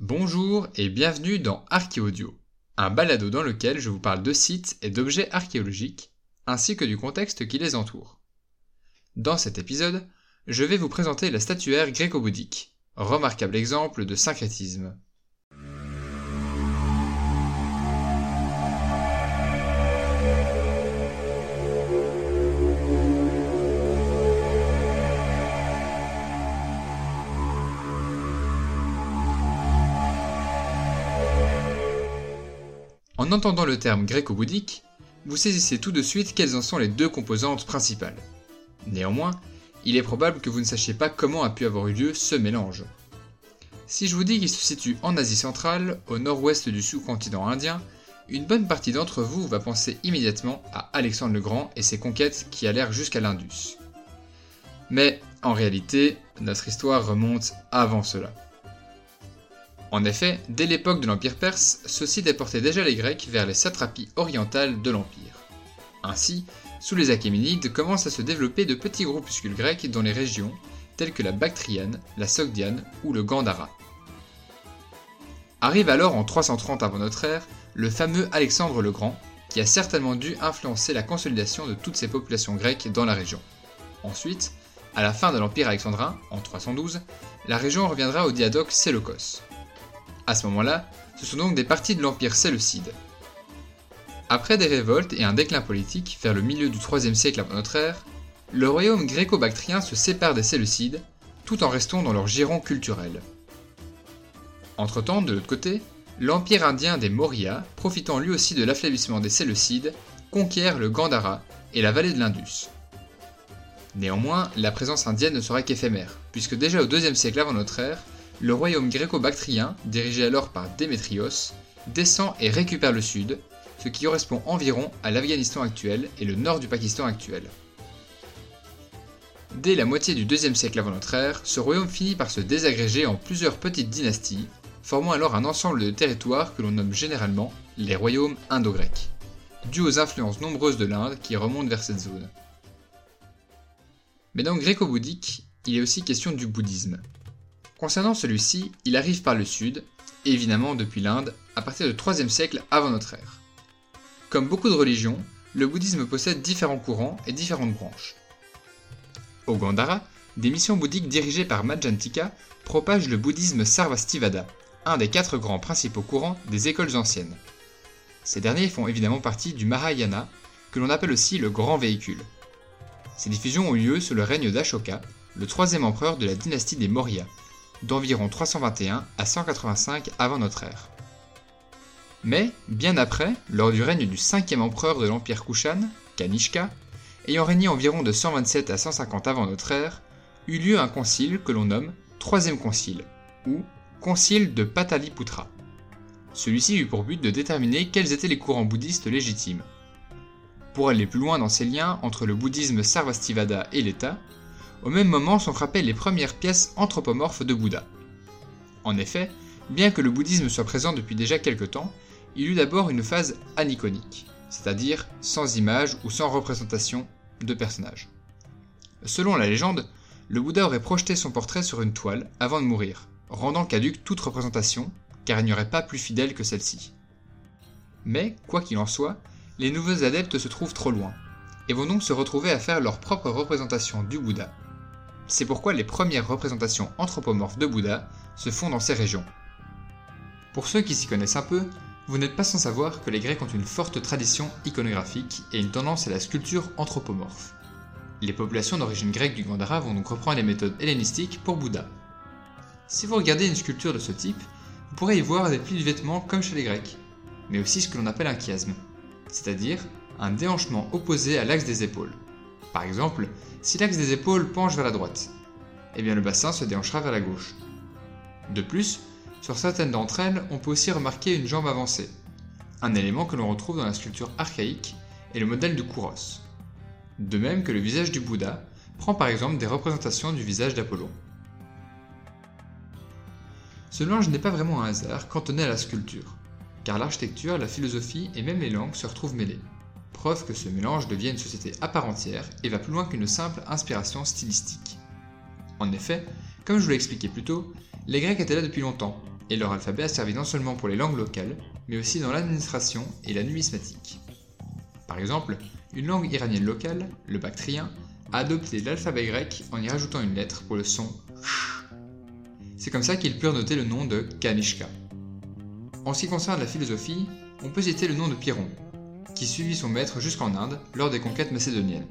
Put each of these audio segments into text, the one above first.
Bonjour et bienvenue dans Archéaudio, un balado dans lequel je vous parle de sites et d'objets archéologiques, ainsi que du contexte qui les entoure. Dans cet épisode, je vais vous présenter la statuaire gréco-bouddhique, remarquable exemple de syncrétisme. En entendant le terme gréco-bouddhique, vous saisissez tout de suite quelles en sont les deux composantes principales. Néanmoins, il est probable que vous ne sachiez pas comment a pu avoir eu lieu ce mélange. Si je vous dis qu'il se situe en Asie centrale, au nord-ouest du sous-continent indien, une bonne partie d'entre vous va penser immédiatement à Alexandre le Grand et ses conquêtes qui allèrent jusqu'à l'Indus. Mais en réalité, notre histoire remonte avant cela. En effet, dès l'époque de l'Empire perse, ceux-ci déportaient déjà les Grecs vers les satrapies orientales de l'Empire. Ainsi, sous les Achéménides commencent à se développer de petits groupuscules grecs dans les régions telles que la Bactriane, la Sogdiane ou le Gandhara. Arrive alors en 330 avant notre ère le fameux Alexandre le Grand, qui a certainement dû influencer la consolidation de toutes ces populations grecques dans la région. Ensuite, à la fin de l'Empire alexandrin, en 312, la région reviendra au diadoque Séleucos. À ce moment-là, ce sont donc des parties de l'Empire séleucide. Après des révoltes et un déclin politique vers le milieu du IIIe siècle avant notre ère, le royaume gréco-bactrien se sépare des Séleucides, tout en restant dans leur giron culturel. Entre-temps, de l'autre côté, l'empire indien des Maurya, profitant lui aussi de l'affaiblissement des Séleucides, conquiert le Gandhara et la vallée de l'Indus. Néanmoins, la présence indienne ne sera qu'éphémère, puisque déjà au IIe siècle avant notre ère, le royaume gréco-bactrien, dirigé alors par Démétrios, descend et récupère le sud, ce qui correspond environ à l'Afghanistan actuel et le nord du Pakistan actuel. Dès la moitié du deuxième siècle avant notre ère, ce royaume finit par se désagréger en plusieurs petites dynasties, formant alors un ensemble de territoires que l'on nomme généralement les royaumes indo-grecs, dû aux influences nombreuses de l'Inde qui remontent vers cette zone. Mais dans gréco-bouddhique, il est aussi question du bouddhisme, Concernant celui-ci, il arrive par le sud, évidemment depuis l'Inde, à partir du 3 siècle avant notre ère. Comme beaucoup de religions, le bouddhisme possède différents courants et différentes branches. Au Gandhara, des missions bouddhiques dirigées par Majantika propagent le bouddhisme Sarvastivada, un des quatre grands principaux courants des écoles anciennes. Ces derniers font évidemment partie du Mahayana, que l'on appelle aussi le grand véhicule. Ces diffusions ont eu lieu sous le règne d'Ashoka, le troisième empereur de la dynastie des Maurya, d'environ 321 à 185 avant notre ère. Mais, bien après, lors du règne du cinquième empereur de l'Empire Kushan, Kanishka, ayant régné environ de 127 à 150 avant notre ère, eut lieu un concile que l'on nomme Troisième Concile, ou Concile de Pataliputra. Celui-ci eut pour but de déterminer quels étaient les courants bouddhistes légitimes. Pour aller plus loin dans ces liens entre le bouddhisme Sarvastivada et l'État, au même moment sont frappées les premières pièces anthropomorphes de Bouddha. En effet, bien que le bouddhisme soit présent depuis déjà quelque temps, il eut d'abord une phase aniconique, c'est-à-dire sans image ou sans représentation de personnage. Selon la légende, le Bouddha aurait projeté son portrait sur une toile avant de mourir, rendant caduque toute représentation, car il n'y aurait pas plus fidèle que celle-ci. Mais, quoi qu'il en soit, les nouveaux adeptes se trouvent trop loin, et vont donc se retrouver à faire leur propre représentation du Bouddha, c'est pourquoi les premières représentations anthropomorphes de Bouddha se font dans ces régions. Pour ceux qui s'y connaissent un peu, vous n'êtes pas sans savoir que les Grecs ont une forte tradition iconographique et une tendance à la sculpture anthropomorphe. Les populations d'origine grecque du Gandhara vont donc reprendre les méthodes hellénistiques pour Bouddha. Si vous regardez une sculpture de ce type, vous pourrez y voir des plis de vêtements comme chez les Grecs, mais aussi ce que l'on appelle un chiasme, c'est-à-dire un déhanchement opposé à l'axe des épaules. Par exemple, si l'axe des épaules penche vers la droite, eh bien le bassin se déhanchera vers la gauche. De plus, sur certaines d'entre elles, on peut aussi remarquer une jambe avancée, un élément que l'on retrouve dans la sculpture archaïque et le modèle du Kouros. De même que le visage du Bouddha prend par exemple des représentations du visage d'Apollon. Ce mélange n'est pas vraiment un hasard cantonné à la sculpture, car l'architecture, la philosophie et même les langues se retrouvent mêlées preuve que ce mélange devient une société à part entière et va plus loin qu'une simple inspiration stylistique. En effet, comme je vous l'ai expliqué plus tôt, les Grecs étaient là depuis longtemps, et leur alphabet a servi non seulement pour les langues locales, mais aussi dans l'administration et la numismatique. Par exemple, une langue iranienne locale, le bactrien, a adopté l'alphabet grec en y rajoutant une lettre pour le son sh. C'est comme ça qu'ils purent noter le nom de Kanishka. En ce qui concerne la philosophie, on peut citer le nom de Pyrrhon, qui suivit son maître jusqu'en Inde lors des conquêtes macédoniennes.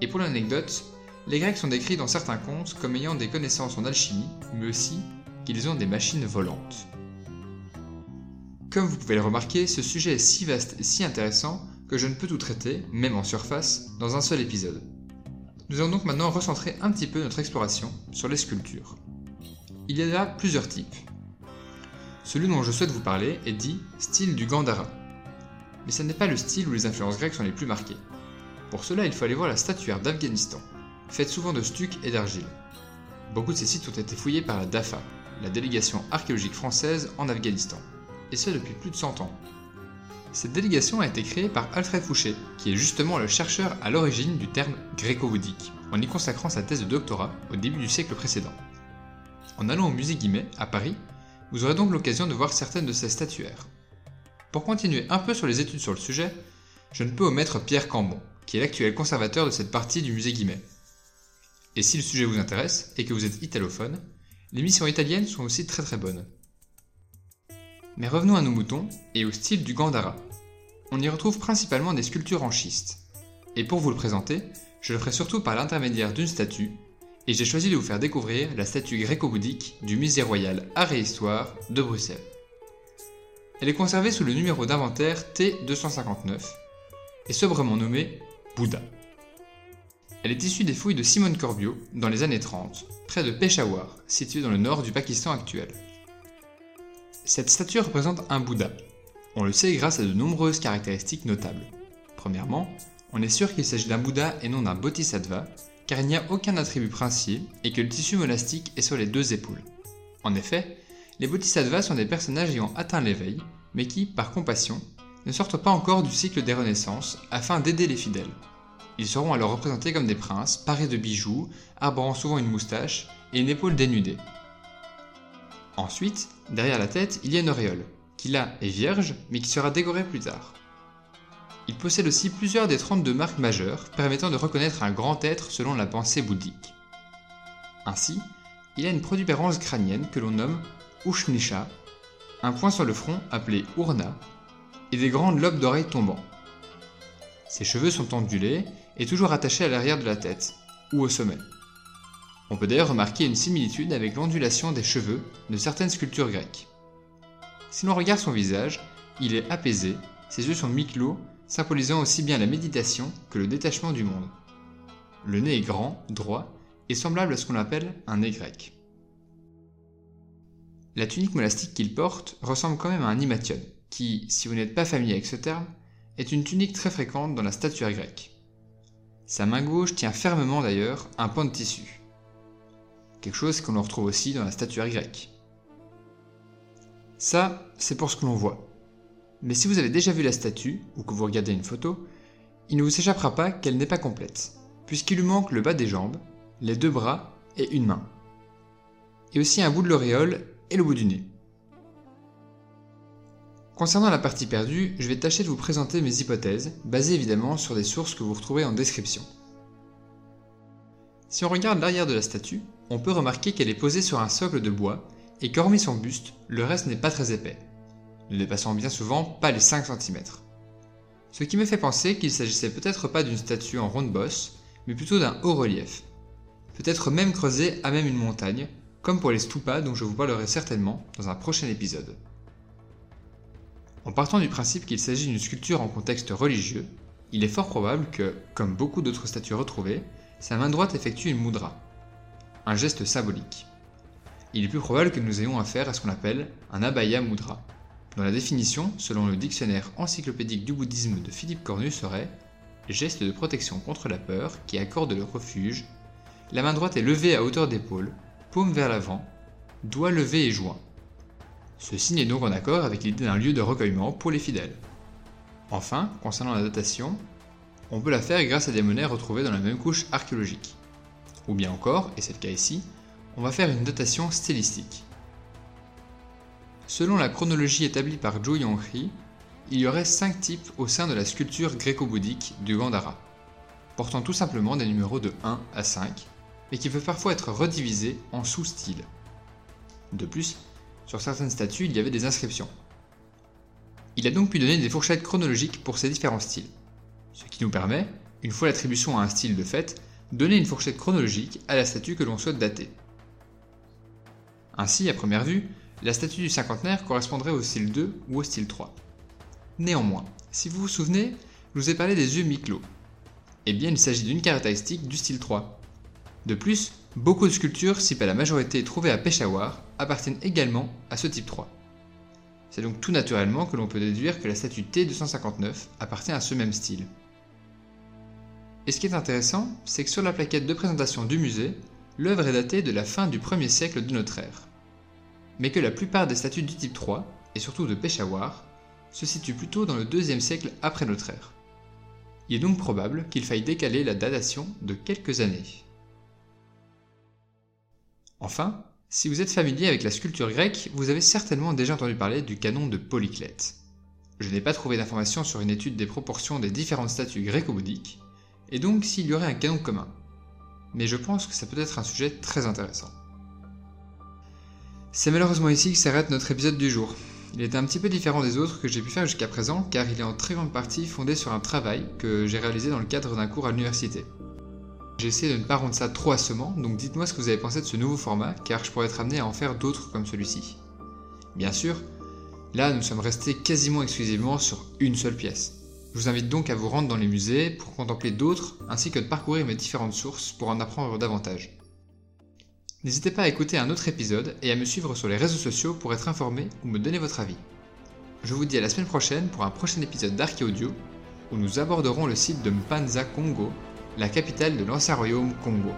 Et pour l'anecdote, les Grecs sont décrits dans certains contes comme ayant des connaissances en alchimie, mais aussi qu'ils ont des machines volantes. Comme vous pouvez le remarquer, ce sujet est si vaste et si intéressant que je ne peux tout traiter, même en surface, dans un seul épisode. Nous allons donc maintenant recentrer un petit peu notre exploration sur les sculptures. Il y a là plusieurs types. Celui dont je souhaite vous parler est dit style du Gandhara. Mais ce n'est pas le style où les influences grecques sont les plus marquées. Pour cela, il faut aller voir la statuaire d'Afghanistan, faite souvent de stuc et d'argile. Beaucoup de ces sites ont été fouillés par la DAFA, la délégation archéologique française en Afghanistan, et ce depuis plus de 100 ans. Cette délégation a été créée par Alfred Fouché, qui est justement le chercheur à l'origine du terme gréco-bouddhique, en y consacrant sa thèse de doctorat au début du siècle précédent. En allant au musée Guimet, à Paris, vous aurez donc l'occasion de voir certaines de ces statuaires. Pour continuer un peu sur les études sur le sujet, je ne peux omettre Pierre Cambon, qui est l'actuel conservateur de cette partie du musée Guimet. Et si le sujet vous intéresse et que vous êtes italophone, les missions italiennes sont aussi très très bonnes. Mais revenons à nos moutons et au style du Gandhara. On y retrouve principalement des sculptures en schiste. Et pour vous le présenter, je le ferai surtout par l'intermédiaire d'une statue, et j'ai choisi de vous faire découvrir la statue gréco-bouddhique du Musée Royal Art et Histoire de Bruxelles. Elle est conservée sous le numéro d'inventaire T259 et sobrement nommée Bouddha. Elle est issue des fouilles de Simone Corbio dans les années 30, près de Peshawar, situé dans le nord du Pakistan actuel. Cette statue représente un Bouddha. On le sait grâce à de nombreuses caractéristiques notables. Premièrement, on est sûr qu'il s'agit d'un Bouddha et non d'un Bodhisattva, car il n'y a aucun attribut princier et que le tissu monastique est sur les deux épaules. En effet, les Bodhisattvas sont des personnages ayant atteint l'éveil, mais qui, par compassion, ne sortent pas encore du cycle des renaissances afin d'aider les fidèles. Ils seront alors représentés comme des princes, parés de bijoux, arborant souvent une moustache et une épaule dénudée. Ensuite, derrière la tête, il y a une auréole, qui là est vierge, mais qui sera décorée plus tard. Il possède aussi plusieurs des 32 marques majeures permettant de reconnaître un grand être selon la pensée bouddhique. Ainsi, il a une protubérance crânienne que l'on nomme Un point sur le front appelé Urna, et des grandes lobes d'oreilles tombants. Ses cheveux sont ondulés et toujours attachés à l'arrière de la tête, ou au sommet. On peut d'ailleurs remarquer une similitude avec l'ondulation des cheveux de certaines sculptures grecques. Si l'on regarde son visage, il est apaisé, ses yeux sont mi-clos, symbolisant aussi bien la méditation que le détachement du monde. Le nez est grand, droit, et semblable à ce qu'on appelle un nez grec. La tunique monastique qu'il porte ressemble quand même à un himation, qui, si vous n'êtes pas familier avec ce terme, est une tunique très fréquente dans la statuaire grecque. Sa main gauche tient fermement d'ailleurs un pan de tissu. Quelque chose qu'on retrouve aussi dans la statuaire grecque. Ça, c'est pour ce que l'on voit. Mais si vous avez déjà vu la statue, ou que vous regardez une photo, il ne vous échappera pas qu'elle n'est pas complète, puisqu'il lui manque le bas des jambes, les deux bras et une main. Et aussi un bout de l'auréole et le bout du nez. Concernant la partie perdue, je vais tâcher de vous présenter mes hypothèses, basées évidemment sur des sources que vous retrouverez en description. Si on regarde l'arrière de la statue, on peut remarquer qu'elle est posée sur un socle de bois et qu'hormis son buste, le reste n'est pas très épais, ne dépassant bien souvent pas les 5 cm. Ce qui me fait penser qu'il s'agissait peut-être pas d'une statue en ronde bosse, mais plutôt d'un haut relief. Peut-être même creusé à même une montagne, comme pour les stupas dont je vous parlerai certainement dans un prochain épisode. En partant du principe qu'il s'agit d'une sculpture en contexte religieux, il est fort probable que, comme beaucoup d'autres statues retrouvées, sa main droite effectue une mudra, un geste symbolique. Il est plus probable que nous ayons affaire à ce qu'on appelle un abaya mudra, dont la définition, selon le dictionnaire encyclopédique du bouddhisme de Philippe Cornu, serait geste de protection contre la peur qui accorde le refuge. La main droite est levée à hauteur d'épaule, paume vers l'avant, doigt levé et joint. Ce signe est donc en accord avec l'idée d'un lieu de recueillement pour les fidèles. Enfin, concernant la datation, on peut la faire grâce à des monnaies retrouvées dans la même couche archéologique. Ou bien encore, et c'est le cas ici, on va faire une datation stylistique. Selon la chronologie établie par Zhou Yonghi, il y aurait 5 types au sein de la sculpture gréco-bouddhique du Gandhara, portant tout simplement des numéros de 1 à 5, mais qui peuvent parfois être redivisés en sous-styles. De plus, sur certaines statues, il y avait des inscriptions. Il a donc pu donner des fourchettes chronologiques pour ces différents styles, ce qui nous permet, une fois l'attribution à un style de fait, donner une fourchette chronologique à la statue que l'on souhaite dater. Ainsi, à première vue, la statue du cinquantenaire correspondrait au style 2 ou au style 3. Néanmoins, si vous vous souvenez, je vous ai parlé des yeux mi-clos. Eh bien, il s'agit d'une caractéristique du style 3. De plus, beaucoup de sculptures, si pas la majorité trouvées à Peshawar, appartiennent également à ce type 3. C'est donc tout naturellement que l'on peut déduire que la statue T259 appartient à ce même style. Et ce qui est intéressant, c'est que sur la plaquette de présentation du musée, l'œuvre est datée de la fin du 1er siècle de notre ère mais que la plupart des statues du type 3, et surtout de Peshawar, se situent plutôt dans le 2 siècle après notre ère. Il est donc probable qu'il faille décaler la datation de quelques années. Enfin, si vous êtes familier avec la sculpture grecque, vous avez certainement déjà entendu parler du canon de Polyclète. Je n'ai pas trouvé d'informations sur une étude des proportions des différentes statues gréco-bouddhiques, et donc s'il y aurait un canon commun. Mais je pense que ça peut être un sujet très intéressant. C'est malheureusement ici que s'arrête notre épisode du jour. Il est un petit peu différent des autres que j'ai pu faire jusqu'à présent car il est en très grande partie fondé sur un travail que j'ai réalisé dans le cadre d'un cours à l'université. J'ai essayé de ne pas rendre ça trop assommant, donc dites-moi ce que vous avez pensé de ce nouveau format car je pourrais être amené à en faire d'autres comme celui-ci. Bien sûr, là nous sommes restés quasiment exclusivement sur une seule pièce. Je vous invite donc à vous rendre dans les musées pour contempler d'autres ainsi que de parcourir mes différentes sources pour en apprendre davantage. N'hésitez pas à écouter un autre épisode et à me suivre sur les réseaux sociaux pour être informé ou me donner votre avis. Je vous dis à la semaine prochaine pour un prochain épisode d'Archéaudio où nous aborderons le site de Mpanza Congo, la capitale de l'ancien royaume Congo.